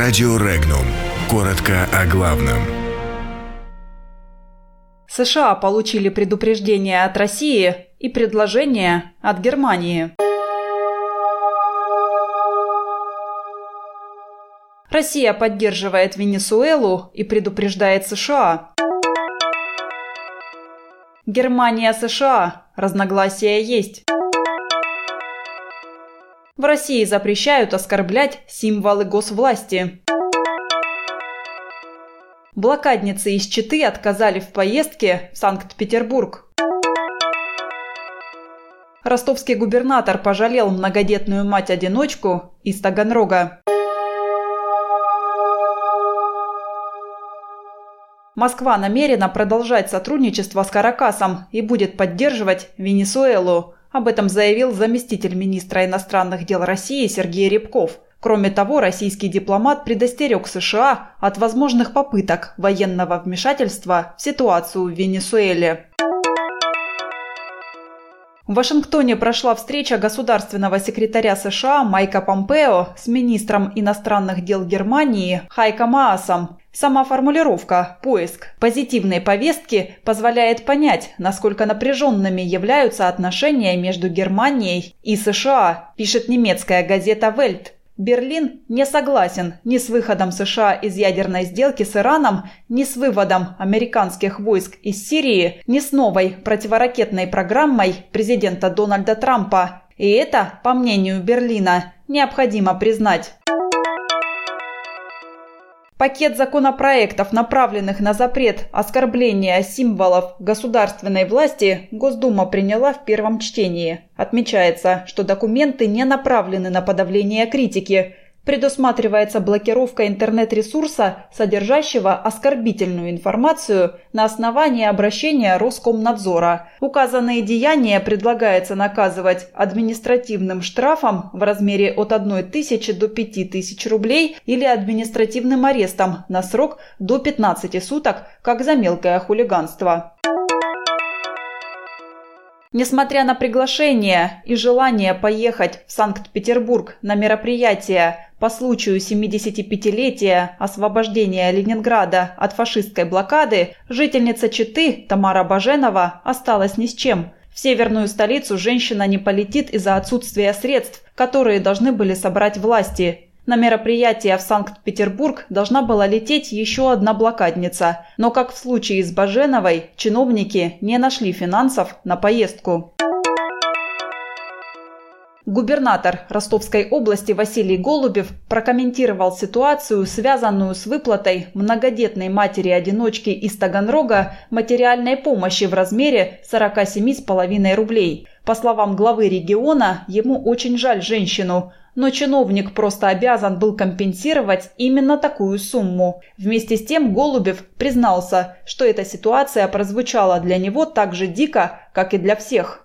Радио Регнум. Коротко о главном. США получили предупреждение от России и предложение от Германии. Россия поддерживает Венесуэлу и предупреждает США. Германия-США. Разногласия есть. В России запрещают оскорблять символы госвласти. Блокадницы из Читы отказали в поездке в Санкт-Петербург. Ростовский губернатор пожалел многодетную мать-одиночку из Таганрога. Москва намерена продолжать сотрудничество с Каракасом и будет поддерживать Венесуэлу. Об этом заявил заместитель министра иностранных дел России Сергей Рябков. Кроме того, российский дипломат предостерег США от возможных попыток военного вмешательства в ситуацию в Венесуэле. В Вашингтоне прошла встреча государственного секретаря США Майка Помпео с министром иностранных дел Германии Хайко Маасом. Сама формулировка «поиск» позитивной повестки позволяет понять, насколько напряженными являются отношения между Германией и США, пишет немецкая газета «Вельт». Берлин не согласен ни с выходом США из ядерной сделки с Ираном, ни с выводом американских войск из Сирии, ни с новой противоракетной программой президента Дональда Трампа. И это, по мнению Берлина, необходимо признать. Пакет законопроектов, направленных на запрет оскорбления символов государственной власти, Госдума приняла в первом чтении. Отмечается, что документы не направлены на подавление критики – предусматривается блокировка интернет-ресурса, содержащего оскорбительную информацию на основании обращения Роскомнадзора. Указанные деяния предлагается наказывать административным штрафом в размере от 1 тысячи до 5 тысяч рублей или административным арестом на срок до 15 суток, как за мелкое хулиганство. Несмотря на приглашение и желание поехать в Санкт-Петербург на мероприятие по случаю 75-летия освобождения Ленинграда от фашистской блокады, жительница Читы Тамара Баженова осталась ни с чем. В северную столицу женщина не полетит из-за отсутствия средств, которые должны были собрать власти, на мероприятие в Санкт-Петербург должна была лететь еще одна блокадница, но, как в случае с Баженовой, чиновники не нашли финансов на поездку. Губернатор Ростовской области Василий Голубев прокомментировал ситуацию, связанную с выплатой многодетной матери-одиночки из Таганрога материальной помощи в размере 47,5 рублей. По словам главы региона, ему очень жаль женщину, но чиновник просто обязан был компенсировать именно такую сумму. Вместе с тем Голубев признался, что эта ситуация прозвучала для него так же дико, как и для всех.